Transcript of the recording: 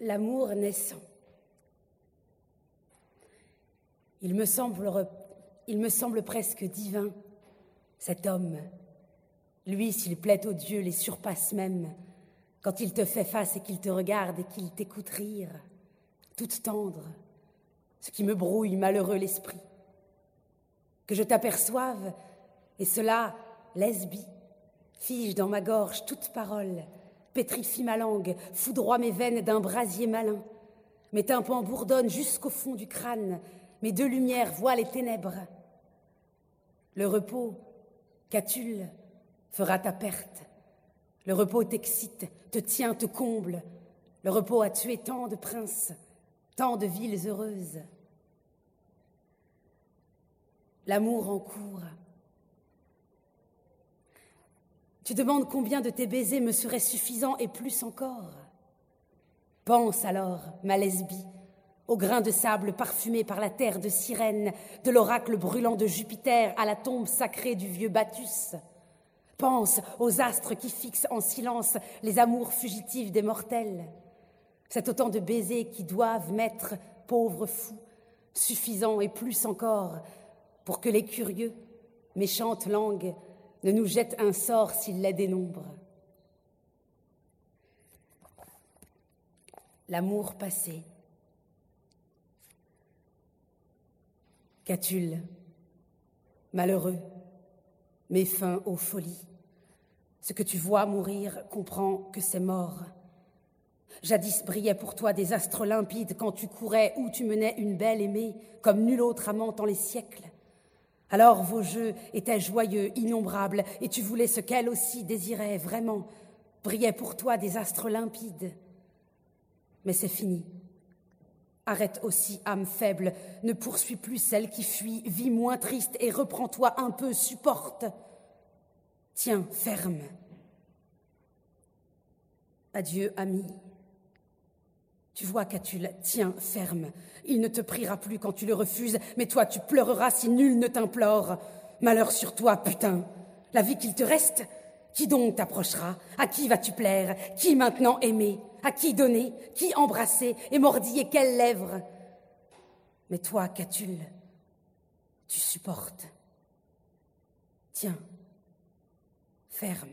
l'amour naissant. Il me semble, presque divin, cet homme. Lui, s'il plaît aux dieux, les surpasse même, quand il te fait face et qu'il te regarde et qu'il t'écoute rire, toute tendre, ce qui me brouille malheureux l'esprit. Que je t'aperçoive, et cela, lesbie, fige dans ma gorge toute parole, pétrifie ma langue, foudroie mes veines d'un brasier malin. Mes tympans bourdonnent jusqu'au fond du crâne, mes deux lumières voient les ténèbres. Le repos, Catulle, fera ta perte. Le repos t'excite, te tient, te comble. Le repos a tué tant de princes, tant de villes heureuses. L'amour en cours. Tu demandes combien de tes baisers me seraient suffisants et plus encore. Pense alors, ma lesbie, au grain de sable parfumé par la terre de sirène, de l'oracle brûlant de Jupiter à la tombe sacrée du vieux Bacchus. Pense aux astres qui fixent en silence les amours fugitifs des mortels. C'est autant de baisers qui doivent mettre, pauvres fous, suffisants et plus encore, pour que les curieux, méchantes langues, ne nous jettent un sort s'ils les dénombrent. L'amour passé. Catulle, malheureux, mets fin aux folies. Ce que tu vois mourir comprends que c'est mort. Jadis brillaient pour toi des astres limpides quand tu courais ou tu menais une belle aimée, comme nulle autre amant en les siècles. Alors vos jeux étaient joyeux, innombrables, et tu voulais ce qu'elle aussi désirait vraiment. Brillaient pour toi des astres limpides. Mais c'est fini. Arrête aussi, âme faible, ne poursuis plus celle qui fuit, vis moins triste et reprends-toi un peu, supporte. Tiens, ferme. Adieu, ami. Tu vois, Catulle, tiens, ferme. Il ne te priera plus quand tu le refuses, mais toi, tu pleureras si nul ne t'implore. Malheur sur toi, putain. La vie qu'il te reste, qui donc t'approchera? À qui vas-tu plaire? Qui maintenant aimer? À qui donner? Qui embrasser et mordiller quelles lèvres? Mais toi, Catulle, tu supportes? Tiens, ferme.